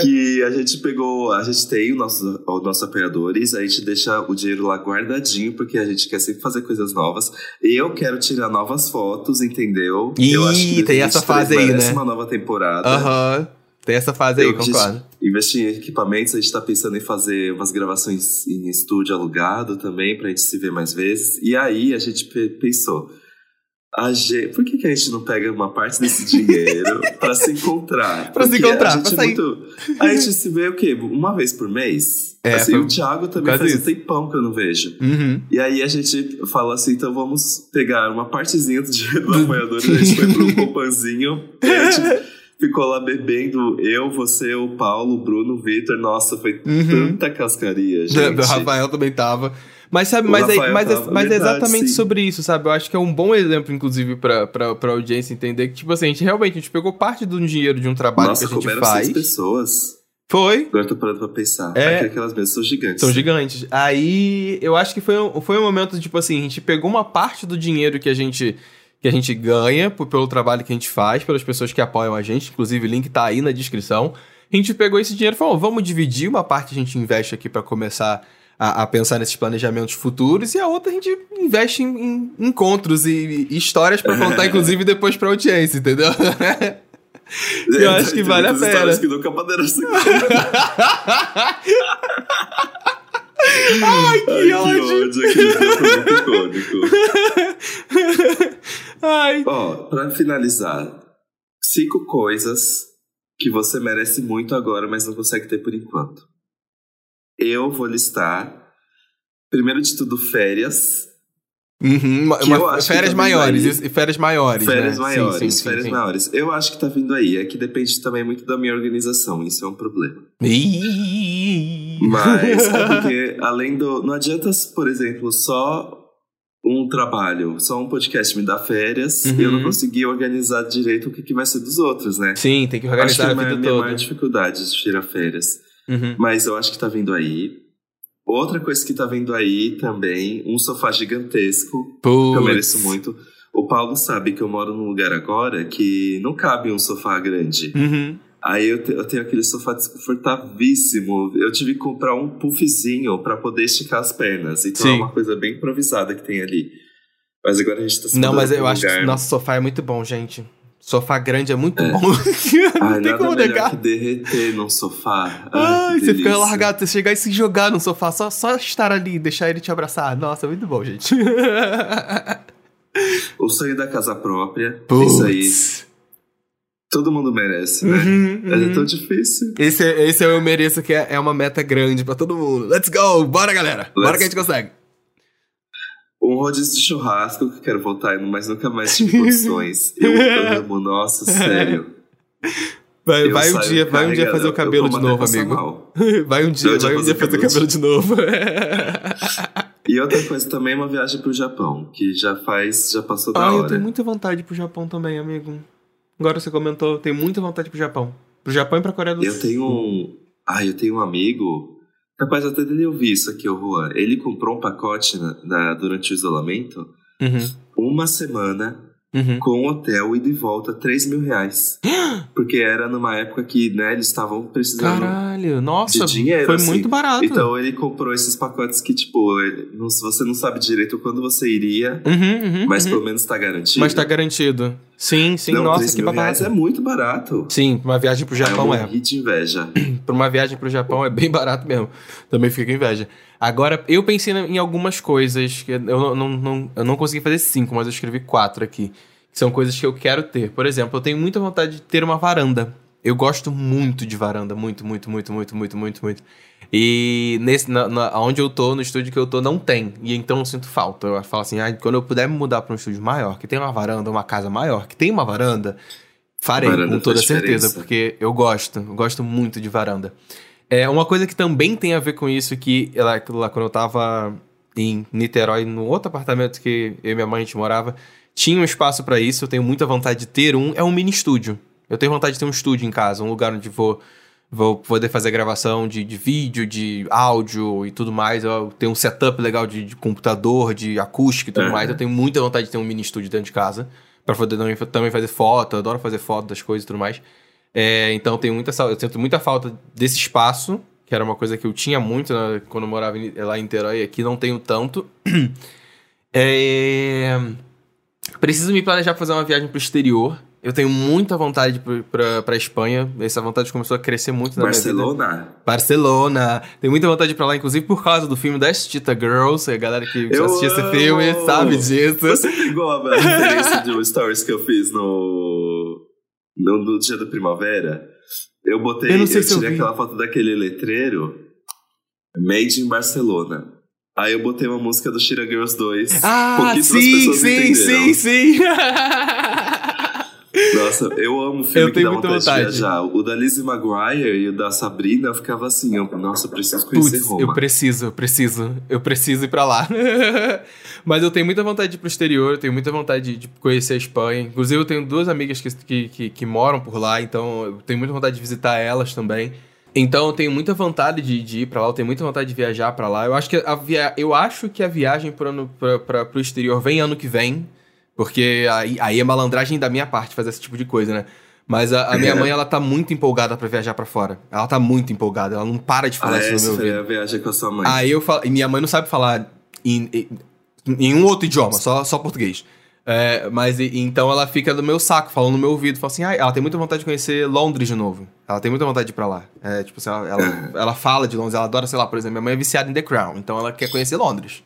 Que a gente pegou, a gente tem os nossos, os nossos apoiadores, a gente deixa o dinheiro lá guardadinho, porque a gente quer sempre fazer coisas novas. Eu quero tirar novas fotos, entendeu? Ih, Eu acho que tem essa 2023 fase aí, né? uma nova temporada. Aham. Tem essa fase aí, Eu concordo. Investir em equipamentos, a gente tá pensando em fazer umas gravações em estúdio alugado também, pra gente se ver mais vezes. E aí a gente pe- pensou, a gente, por que, que a gente não pega uma parte desse dinheiro pra se encontrar? Pra se encontrar, a gente, é sair. muito, a gente se vê o quê? Uma vez por mês? É, assim, foi o Thiago também faz um isso. tempão que eu não vejo. Uhum. E aí a gente fala assim, então vamos pegar uma partezinha do dinheiro do apoiador, a gente foi pro Copanzinho, e a gente ficou lá bebendo, eu, você, o Paulo, o Bruno, o Vitor, nossa, foi Uhum. tanta cascaria, O gente. Rafael também tava. Mas sabe, O mas, é, mas, é- tava, mas é verdade, exatamente sim. sobre isso, sabe? Eu acho que é um bom exemplo, inclusive, pra, pra, pra audiência entender que, tipo assim, a gente realmente a gente pegou parte do dinheiro de um trabalho Nossa, que a gente faz. seis pessoas. Foi. Agora eu tô parando pra pensar. É. Aqui, aquelas mesas são gigantes. São gigantes. Aí eu acho que foi, um- foi um momento, tipo assim, a gente pegou uma parte do dinheiro que a gente, que a gente ganha por- pelo trabalho que a gente faz, pelas pessoas que apoiam a gente, inclusive o link tá aí na descrição. A gente pegou esse dinheiro e falou, vamos dividir, uma parte a gente investe aqui pra começar a, a pensar nesses planejamentos futuros e a outra a gente investe em, em encontros e, e histórias pra contar, inclusive, depois pra audiência, entendeu? Eu acho que vale a pena. histórias que nunca poderão ser Ai, que Ai, que ódio! ódio. Foi muito icônico. Ai. Ó, pra finalizar, cinco coisas que você merece muito agora, mas não consegue ter por enquanto. Eu vou listar, primeiro de tudo, férias. Uhum, uma- férias tá vindo maiores, aí. e férias maiores, Férias né? maiores, Sim, sim, sim, férias maiores. Eu acho que tá vindo aí. É que depende também muito da minha organização. Isso é um problema. Mas é porque, além do. Não adianta, por exemplo, só um trabalho, só um podcast me dá férias e eu não Uhum. consegui organizar direito o que, que vai ser dos outros, né? Sim, tem que Acho que organizar é a minha, vida minha toda. maior dificuldade de tirar férias. Uhum. Mas eu acho que tá vindo aí. Outra coisa que tá vindo aí também, um sofá gigantesco, que eu mereço muito. O Paulo sabe que eu moro num lugar agora que não cabe um sofá grande. Uhum. Aí eu, te- eu tenho aquele sofá desconfortavíssimo. Eu tive que comprar um puffzinho pra poder esticar as pernas. Então Sim. é uma coisa bem improvisada que tem ali. Mas agora a gente tá se Não, mas eu um acho que lugar- nosso sofá é muito bom, gente. Sofá grande é muito É. bom. não Ai, tem como negar. que derreter num sofá. Ai, Ai, você fica delícia. largado, você chegar e se jogar no sofá, só, só estar ali, deixar ele te abraçar. Nossa, muito bom, gente. O sonho da casa própria. Isso aí. Putz. Todo mundo merece, né? Uhum, Mas uhum. é tão difícil. Esse, é- esse eu mereço que é, é uma meta grande pra todo mundo. Let's go! Bora, galera! Bora Let's- que a gente consegue! Um rodízio de churrasco que eu quero voltar mas nunca mais tive condições. Eu amo, nossa, sério. Vai, Eu vai um dia, vai um dia fazer o eu cabelo de novo, amigo. Vai um dia, Vai um dia vai um dia fazer o cabelo de novo. E outra coisa também é uma viagem pro Japão, que já faz, já passou da Ah, eu hora. tenho muita vontade pro Japão também, amigo. Agora você comentou, eu tenho muita vontade pro Japão. Pro Japão e pra Coreia do Sul. Eu tenho um. Ah, eu tenho um amigo. Capaz até dele ouvir isso aqui, o Juan. Ele comprou um pacote na, na- durante o isolamento, Uhum, uma semana, uhum. com hotel e de volta, 3 mil reais. Porque era numa época que, né, eles estavam precisando. Caralho, nossa, de dinheiro, foi assim. muito barato. Então ele comprou esses pacotes que, tipo, ele- não- você não sabe direito quando você iria, Uhum, uhum, mas uhum. pelo menos tá garantido. Mas tá garantido. Sim, sim, não, nossa, 3 que mil reais babado. é muito barato. Sim, uma viagem pro Japão eu é. de inveja. Pra uma viagem pro Japão é bem barato mesmo. Também fica com inveja. Agora, eu pensei em algumas coisas. que Eu não, não, não- eu não consegui fazer cinco, mas eu escrevi quatro aqui. São coisas que eu quero ter. Por exemplo, eu tenho muita vontade de ter uma varanda. Eu gosto muito de varanda. Muito, muito, muito, muito, muito, muito, muito. E nesse, na, na- onde eu tô, no estúdio que eu tô, não tem. E então eu sinto falta. Eu falo assim, ah, quando eu puder me mudar pra um estúdio maior, que tem uma varanda, uma casa maior, que tem uma varanda, farei, Varanda com toda certeza. Porque eu gosto, eu gosto muito de varanda. É uma coisa que também tem a ver com isso, que lá, lá quando eu tava em Niterói, no outro apartamento que eu e minha mãe a gente morava, tinha um espaço pra isso, eu tenho muita vontade de ter um, é um mini estúdio. Eu tenho vontade de ter um estúdio em casa, um lugar onde vou, vou poder fazer gravação de, de vídeo, de áudio e tudo mais. Eu tenho um setup legal de, de computador, de acústica e tudo Aham. mais. Eu tenho muita vontade de ter um mini estúdio dentro de casa. pra poder também, também fazer foto. Eu adoro fazer foto das coisas e tudo mais. É, então tenho muita, eu sinto muita falta desse espaço, que era uma coisa que eu tinha muito né, quando eu morava lá em Niterói, aqui não tenho tanto. É, preciso me planejar pra fazer uma viagem pro exterior. Eu tenho muita vontade pra Espanha. Essa vontade começou a crescer muito na Barcelona? minha vida. Barcelona. Tenho muita vontade pra lá, inclusive por causa do filme das Cheetah Girls. A galera que Eu assistiu esse amo! filme sabe disso. Você pegou a referência de um stories que eu fiz no, no, no dia da primavera? Eu botei, Eu eu, não sei se eu vi. aquela foto daquele letreiro Made in Barcelona. Aí eu botei uma música do Shira Girls 2. Ah, sim, sim, sim, sim. Nossa, eu amo filme Eu que tenho dá muita vontade, vontade. de viajar. O da Lizzie Maguire e o da Sabrina, eu ficava assim, eu, nossa, eu preciso conhecer Putz, Roma. eu preciso, eu preciso, eu preciso ir pra lá. Mas eu tenho muita vontade de ir pro exterior, eu tenho muita vontade de, de conhecer a Espanha. Inclusive, eu tenho duas amigas que, que, que, que moram por lá, então eu tenho muita vontade de visitar elas também. Então eu tenho muita vontade de, de ir pra lá, eu tenho muita vontade de viajar pra lá. Eu acho que a, via... eu acho que a viagem pra, pro exterior vem ano que vem, porque aí, aí é malandragem da minha parte fazer esse tipo de coisa, né? Mas a, a minha É. mãe, ela tá muito empolgada pra viajar pra fora. Ela tá muito empolgada, ela não para de falar Ah, isso no meu foi ouvido. a viagem com a sua mãe. Aí eu falo. E minha mãe não sabe falar em, em, em um outro idioma, só, só português. É, mas e- então ela fica do meu saco, falando no meu ouvido. Fala assim, ah, ela tem muita vontade de conhecer Londres de novo. Ela tem muita vontade de ir pra lá. É, tipo assim, ela, ela, ela fala de Londres, ela adora, sei lá, por exemplo, minha mãe é viciada em The Crown, então ela quer conhecer Londres.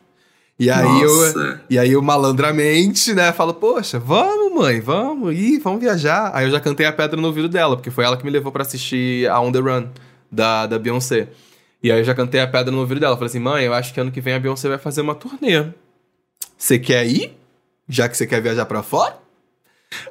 E aí eu. Nossa. E aí eu malandramente, né, falo, poxa, vamos, mãe, vamos, ih, vamos viajar. Aí eu já cantei a pedra no ouvido dela, porque foi ela que me levou pra assistir a On The Run, da, da Beyoncé. E aí eu já cantei a pedra no ouvido dela. Falei assim, mãe, eu acho que ano que vem a Beyoncé vai fazer uma turnê. Você quer ir? Já que você quer viajar pra fora?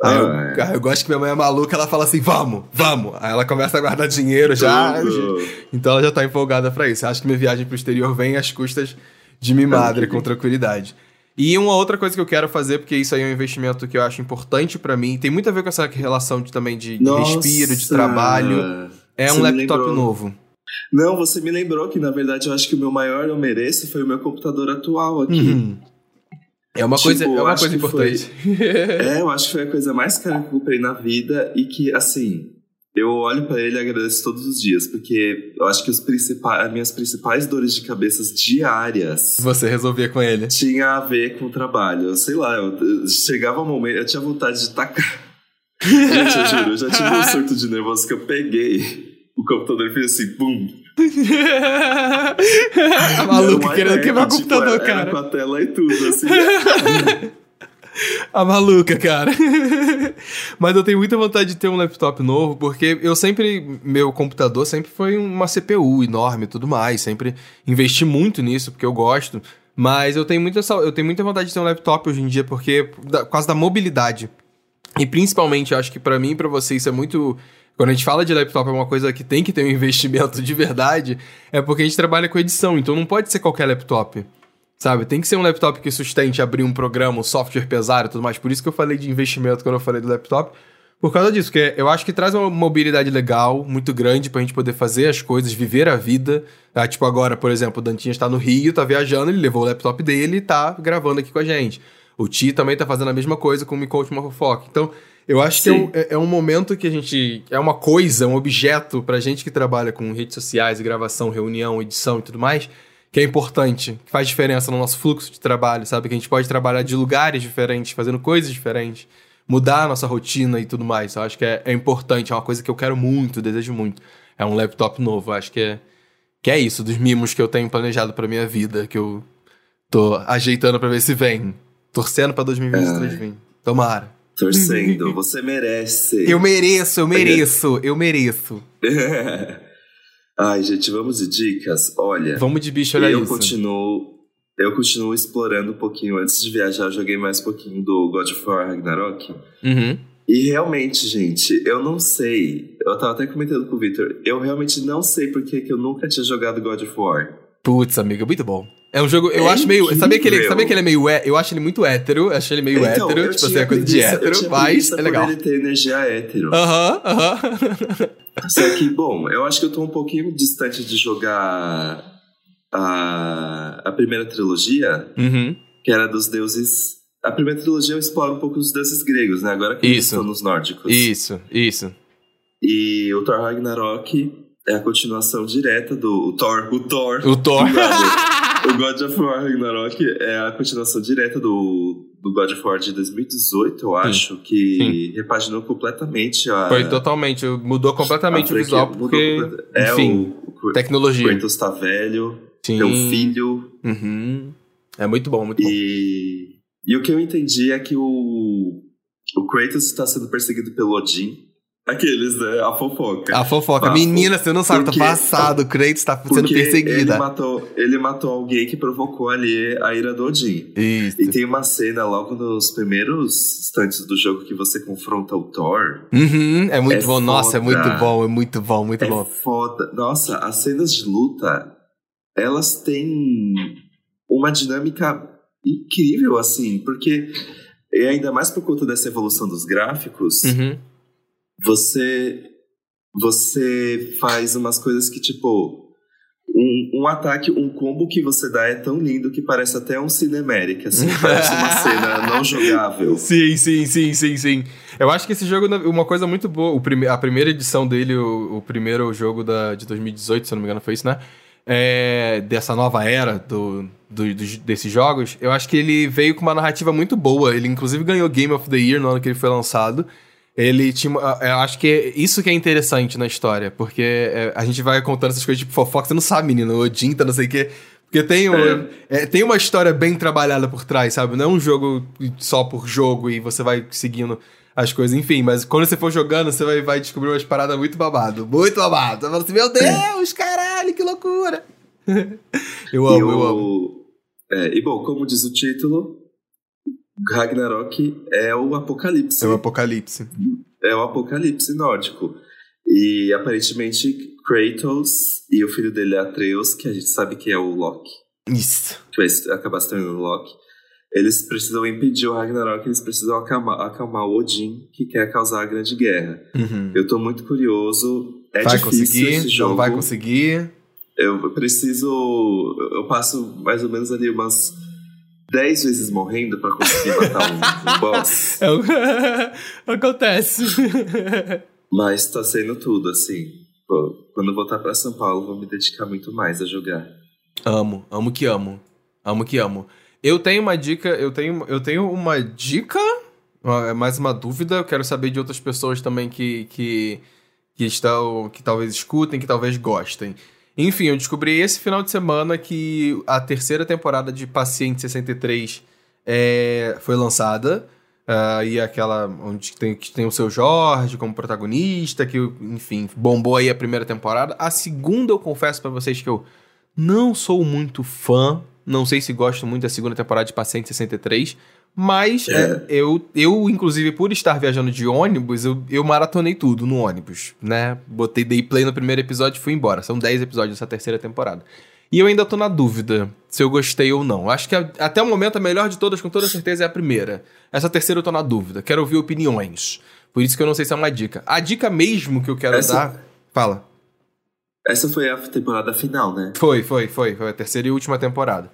Aí eu, Ah, é. aí eu gosto que minha mãe é maluca, ela fala assim, vamos, vamos. Aí ela começa a guardar dinheiro já. Tudo. Então ela já tá empolgada pra isso. Acho que minha viagem pro exterior vem às custas de me madre com tranquilidade. E uma outra coisa que eu quero fazer, porque isso aí é um investimento que eu acho importante pra mim, tem muito a ver com essa relação de, também de, respiro, de trabalho, é Você um laptop lembrou. novo. Não, você me lembrou que, na verdade, eu acho que o meu maior eu mereço foi o meu computador atual aqui. Uhum. É uma Tipo, coisa, é uma coisa que importante. É, eu acho que foi a coisa mais cara que eu comprei na vida e que, assim, eu olho pra ele e agradeço todos os dias, porque eu acho que os principais, as minhas principais dores de cabeça diárias Você resolvia com ele. tinha a ver com o trabalho. Sei lá, eu, eu- chegava um momento, eu tinha vontade de tacar. Gente, eu juro, eu já tive um surto de nervoso que eu peguei o computador e fiz assim, pum. a maluca querendo iPad, quebrar o tipo, computador, era, cara. Era com a tela e tudo, assim. A maluca, cara. Mas eu tenho muita vontade de ter um laptop novo, porque eu sempre. Meu computador sempre foi uma CPU enorme e tudo mais. Sempre investi muito nisso, porque eu gosto. Mas eu tenho muita, eu tenho muita vontade de ter um laptop hoje em dia, porque. da- Por causa da mobilidade. E principalmente, acho que pra mim e pra você isso é muito. Quando a gente fala de laptop é uma coisa que tem que ter um investimento de verdade, é porque a gente trabalha com edição, então não pode ser qualquer laptop. Sabe? Tem que ser um laptop que sustente abrir um programa, um software pesado e tudo mais. Por isso que eu falei de investimento quando eu falei do laptop. Por causa disso, porque eu acho que traz uma mobilidade legal, muito grande, pra gente poder fazer as coisas, viver a vida. Ah, tipo, agora, por exemplo, o Dantinho está no Rio, tá viajando, ele levou o laptop dele e tá gravando aqui com a gente. O Ti também tá fazendo a mesma coisa com o Me Conte uma Fofoca. Então, eu acho que é Sim. um, é, é um momento que a gente. É uma coisa, um objeto pra gente que trabalha com redes sociais, gravação, reunião, edição e tudo mais, que é importante, que faz diferença no nosso fluxo de trabalho, sabe? Que a gente pode trabalhar de lugares diferentes, fazendo coisas diferentes, mudar a nossa rotina e tudo mais. Eu acho que é, é importante, é uma coisa que eu quero muito, desejo muito. É um laptop novo, eu acho que é, que é isso, dos mimos que eu tenho planejado pra minha vida, que eu tô ajeitando pra ver se vem. Torcendo pra 2023 vir. Tomara. Torcendo, você merece. Eu mereço, eu mereço, eu mereço. Ai, gente, vamos de dicas? Olha, Vamos de bicho, olha eu isso. continuo. Eu continuo explorando um pouquinho. Antes de viajar, eu joguei mais um pouquinho do God of War Ragnarok. Uhum. E realmente, gente, eu não sei. Eu tava até comentando com o Victor. Eu realmente não sei por que eu nunca tinha jogado God of War. Putz, amiga, muito bom. É um jogo, eu É acho meio. Sabia que, ele, sabia que ele é meio. Eu acho ele muito hétero. Acho ele meio Então, hétero. eu Tipo assim, é coisa de eu hétero, mas é legal. ele ter energia hétero. Aham, aham. Só que, bom, eu acho que eu tô um pouquinho distante de jogar a, a primeira trilogia, Uhum. que era dos deuses A primeira trilogia explora um pouco os deuses gregos, né? Agora que Isso. eles estão nos nórdicos. Isso, isso. E o Thor Ragnarok é a continuação direta do o Thor. O Thor. O Thor. o God of War Ragnarok é a continuação direta do, do God of War de 2018, eu acho, que repaginou completamente a. Foi totalmente, mudou completamente o visual, porque, mudou é enfim, o, o tecnologia. Kratos tá velho, Sim. tem um filho, Uhum. É muito bom, muito bom. e, e o que eu entendi é que o, o Kratos está sendo perseguido pelo Odin. Aqueles, né? A fofoca. A fofoca. Ah, Menina, você não sabe, tá passado. O Kratos tá sendo perseguida. Ele matou, ele matou alguém que provocou ali a ira do Odin. Isso. E tem uma cena logo nos primeiros instantes do jogo que você confronta o Thor. Uhum, é muito É bom. Nossa, é foda. muito bom, é muito bom, muito é bom. foda. Nossa, as cenas de luta, elas têm uma dinâmica incrível, assim, porque e ainda mais por conta dessa evolução dos gráficos, Uhum. Você você faz umas coisas que tipo um, um ataque, um combo que você dá é tão lindo que parece até um cinemérico, assim, parece uma cena não jogável. Sim, sim, sim, sim, sim. Eu acho que esse jogo, uma coisa muito boa, prime a primeira edição dele, o, o primeiro jogo da, de 2018, se eu não me engano, foi isso, né? É, dessa nova era do, do, dos- desses jogos, eu acho que ele veio com uma narrativa muito boa. Ele, inclusive, ganhou Game of the Year no ano que ele foi lançado. Ele tinha. uma- Eu acho que isso que é interessante na história, porque é, a gente vai contando essas coisas tipo fofoca, você não sabe, menino, o Odin tá não sei o quê. Porque tem, um, É. é, tem uma história bem trabalhada por trás, sabe? Não é um jogo só por jogo e você vai seguindo as coisas, enfim. Mas quando você for jogando, você vai, vai descobrir umas paradas muito babado. Muito babado. Você fala assim, meu Deus, caralho, que loucura. eu E, amo, eu amo. é, e bom, como diz o título, Ragnarok é o apocalipse. É o apocalipse. É o apocalipse nórdico. E aparentemente Kratos e o filho dele Atreus, que a gente sabe que é o Loki, Isso. que vai acabar se tornando o Loki, eles precisam impedir o Ragnarok, eles precisam acalmar, acalmar o Odin, que quer causar a grande guerra. Uhum. Eu tô muito curioso. É vai difícil conseguir, esse jogo. não vai conseguir. Eu preciso. Eu passo mais ou menos ali umas 10 vezes morrendo pra conseguir matar um, um boss. É o... Acontece. Mas tá sendo tudo, assim. Pô, quando eu voltar pra São Paulo, vou me dedicar muito mais a jogar. amo, amo que amo. Amo que amo. Eu tenho uma dica, eu tenho, eu tenho uma dica, é mais uma dúvida, eu quero saber de outras pessoas também que, que, que estão, que talvez escutem, que talvez gostem. Enfim, eu descobri esse final de semana que a terceira temporada de Paciente 63 é, foi lançada. ah, e aquela onde tem, que tem o seu Jorge como protagonista, que, enfim, bombou aí a primeira temporada. A segunda, eu confesso pra vocês que eu não sou muito fã. Não sei se gosto muito da segunda temporada de Paciente 63. Mas é, eu, eu, inclusive, por estar viajando de ônibus, eu, eu maratonei tudo no ônibus, né? Botei, dei play no primeiro episódio e fui embora. São 10 episódios dessa terceira temporada. E eu ainda tô na dúvida se eu gostei ou não. Acho que a- até o momento a melhor de todas, com toda certeza, é a primeira. Essa terceira eu tô na dúvida. Quero ouvir opiniões. Por isso que eu não sei se é uma dica. A dica mesmo que eu quero Essa- dar. Fala. Essa foi a temporada final, né? Foi, foi, foi. Foi a terceira e última temporada.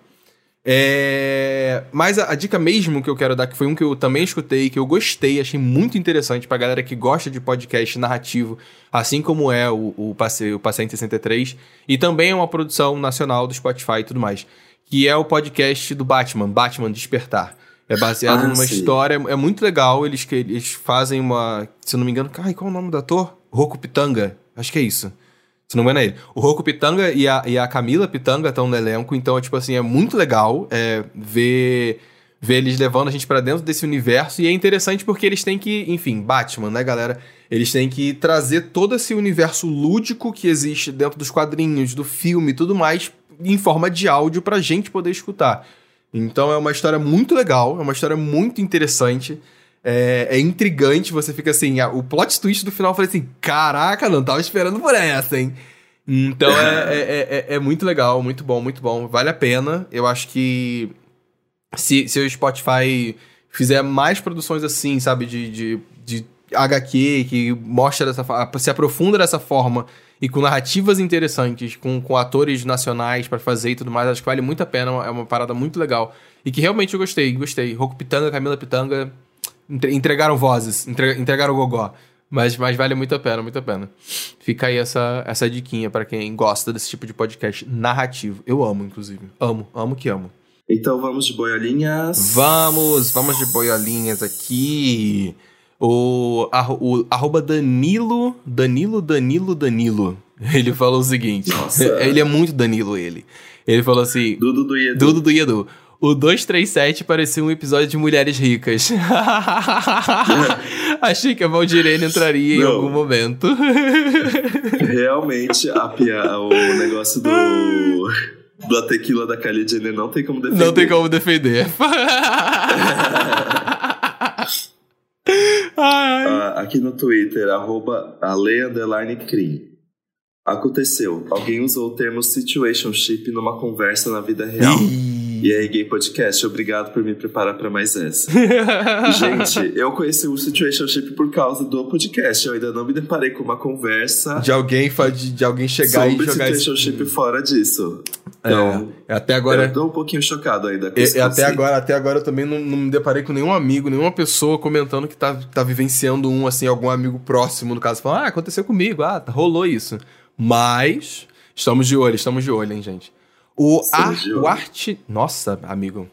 É... Mas a, a dica mesmo que eu quero dar, que foi um que eu também escutei, que eu gostei, achei muito interessante pra galera que gosta de podcast narrativo, assim como é o, o, Passe, o Paciente 63, e também é uma produção nacional do Spotify e tudo mais, que é o podcast do Batman, Batman Despertar. É baseado Ah, numa sim. história, é muito legal, eles, que- eles fazem uma, se eu não me engano, ai, qual é o nome do ator? Roku Pitanga, acho que é isso. Se não me engano é ele. O Roku Pitanga e a, e a Camila Pitanga estão no elenco, então, é, tipo assim, é muito legal é, ver, ver eles levando a gente pra dentro desse universo. E é interessante porque eles têm que, enfim, Batman, né, galera? Eles têm que trazer todo esse universo lúdico que existe dentro dos quadrinhos, do filme e tudo mais, em forma de áudio pra gente poder escutar. Então é uma história muito legal, é uma história muito interessante. É, é intrigante, você fica assim, a- o plot twist do final eu falei assim, caraca, não tava esperando por essa, hein? Então é, é, é- é muito legal, muito bom, muito bom. Vale a pena. Eu acho que se, se o Spotify fizer mais produções assim, sabe, de, de, de HQ, que mostra dessa se aprofunda dessa forma e com narrativas interessantes, com, com atores nacionais para fazer e tudo mais, acho que vale muito a pena, é uma parada muito legal. E que realmente eu gostei, gostei. Roku Pitanga, Camila Pitanga entregaram vozes, entregaram o gogó. Mas, mas vale muito a pena, muito a pena. Fica aí essa, essa diquinha para quem gosta desse tipo de podcast narrativo. Eu amo, inclusive. Amo, amo que amo. Então vamos de boiolinhas. Vamos, vamos de boiolinhas aqui. O, o arroba Danilo, Danilo, Danilo, Danilo. Ele falou o seguinte. Nossa. Ele é muito Danilo, ele. Ele falou assim. Dudu do Iedu. Dudu do Iedu. O 237 parecia um episódio de Mulheres Ricas. Achei que a Valdirene entraria Não. em algum momento. Realmente, a pia, o negócio do. Da tequila da Kylie Jenner não tem como defender. Não tem como defender. ah, aqui no Twitter, arroba Aconteceu. Alguém usou o termo situationship numa conversa na vida real. E aí, Gay Podcast, obrigado por me preparar para mais essa. Gente, eu conheci o Situationship por causa do podcast. Eu ainda não me deparei com uma conversa. De alguém, de, de alguém chegar e jogar. Situationship esse... fora disso. Então, é, até agora. Eu tô um pouquinho chocado ainda com isso. Até agora, até agora eu também não, não, me deparei com nenhum amigo, nenhuma pessoa comentando que tá, tá vivenciando um, assim, algum amigo próximo, no caso, falando, ah, aconteceu comigo, ah, rolou isso. Mas. Estamos de olho, estamos de olho, hein, gente. O, ar, o arte. Nossa, amigo.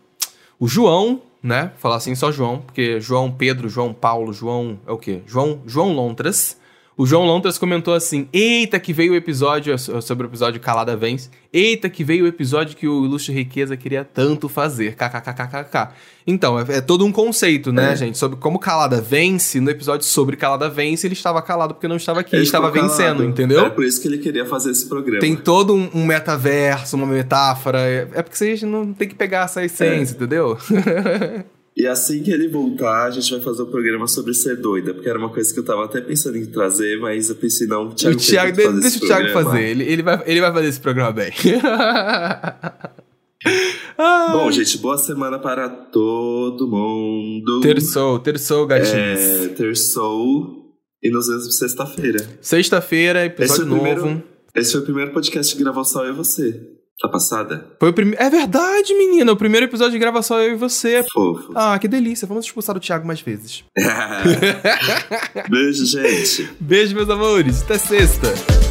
O João, né? Falar assim só João, porque João Pedro, João Paulo, João. É o quê? João, João Lontras o João Lontras comentou assim: Eita, que veio o episódio sobre o episódio Calada Vence. Eita, que veio o episódio que o Ilustre Riqueza queria tanto fazer. KKKKK. Então, é, é, todo um conceito, né, é. gente? Sobre como Calada vence. No episódio sobre Calada vence, ele estava calado porque não estava aqui, ele, ele estava vencendo, calado. entendeu? É por isso que ele queria fazer esse programa. Tem todo um, um metaverso, uma metáfora. É, é porque vocês não tem que pegar essa essência, é. entendeu? E assim que ele voltar, a gente vai fazer um programa sobre ser doida, porque era uma coisa que eu tava até pensando em trazer, mas eu pensei, não, o Thiago, o Thiago deixa, deixa o Thiago fazer, ele, ele, vai, ele vai fazer esse programa bem. Bom, gente, boa semana para todo mundo. Terçou, terçou, gatinhos. É, terçou. E nos vemos sexta-feira. Sexta-feira, episódio esse novo. Primeiro, esse foi o primeiro podcast de gravação eu e você. Tá passada? Foi o primeiro. É verdade, menina. O primeiro episódio de gravação eu e você. Fofo. Ah, que delícia. Vamos expulsar o Thiago mais vezes. Beijo, gente. Beijo, meus amores. Até sexta.